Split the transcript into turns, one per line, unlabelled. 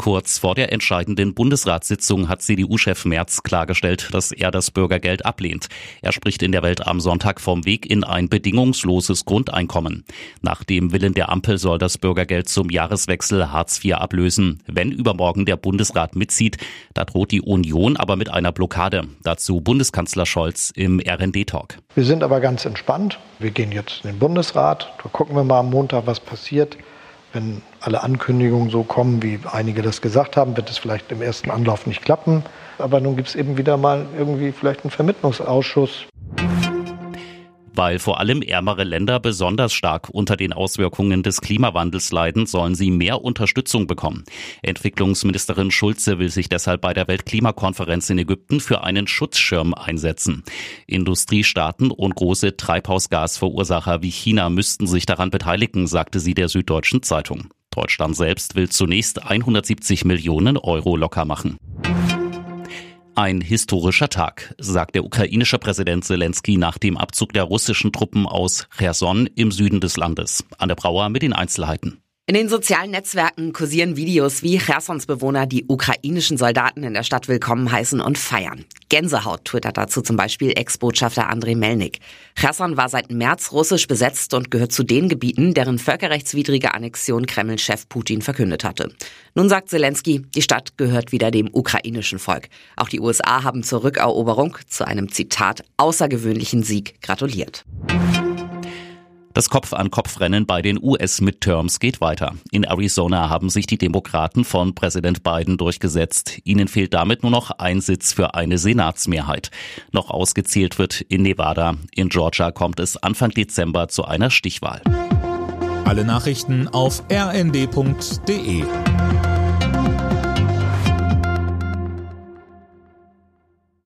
Kurz vor der entscheidenden Bundesratssitzung hat CDU-Chef Merz klargestellt, dass er das Bürgergeld ablehnt. Er spricht in der Welt am Sonntag vom Weg in ein bedingungsloses Grundeinkommen. Nach dem Willen der Ampel soll das Bürgergeld zum Jahreswechsel Hartz IV ablösen. Wenn übermorgen der Bundesrat mitzieht, da droht die Union aber mit einer Blockade. Dazu Bundeskanzler Scholz im RND-Talk.
Wir sind aber ganz entspannt. Wir gehen jetzt in den Bundesrat. Da gucken wir mal am Montag, was passiert. Wenn alle Ankündigungen so kommen, wie einige das gesagt haben, wird es vielleicht im ersten Anlauf nicht klappen. Aber nun gibt es eben wieder mal irgendwie vielleicht einen Vermittlungsausschuss.
Weil vor allem ärmere Länder besonders stark unter den Auswirkungen des Klimawandels leiden, sollen sie mehr Unterstützung bekommen. Entwicklungsministerin Schulze will sich deshalb bei der Weltklimakonferenz in Ägypten für einen Schutzschirm einsetzen. Industriestaaten und große Treibhausgasverursacher wie China müssten sich daran beteiligen, sagte sie der Süddeutschen Zeitung. Deutschland selbst will zunächst 170 Millionen Euro locker machen. Ein historischer Tag, sagt der ukrainische Präsident Zelensky nach dem Abzug der russischen Truppen aus Cherson im Süden des Landes. Anne Brauer mit den Einzelheiten.
In den sozialen Netzwerken kursieren Videos, wie Chersons Bewohner die ukrainischen Soldaten in der Stadt willkommen heißen und feiern. Gänsehaut twittert dazu zum Beispiel Ex-Botschafter Andrei Melnik. Cherson war seit März russisch besetzt und gehört zu den Gebieten, deren völkerrechtswidrige Annexion Kreml-Chef Putin verkündet hatte. Nun sagt Zelensky, die Stadt gehört wieder dem ukrainischen Volk. Auch die USA haben zur Rückeroberung, zu einem Zitat, außergewöhnlichen Sieg gratuliert.
Das Kopf-an-Kopf-Rennen bei den US-Midterms geht weiter. In Arizona haben sich die Demokraten von Präsident Biden durchgesetzt. Ihnen fehlt damit nur noch ein Sitz für eine Senatsmehrheit. Noch ausgezählt wird in Nevada. In Georgia kommt es Anfang Dezember zu einer Stichwahl.
Alle Nachrichten auf rnd.de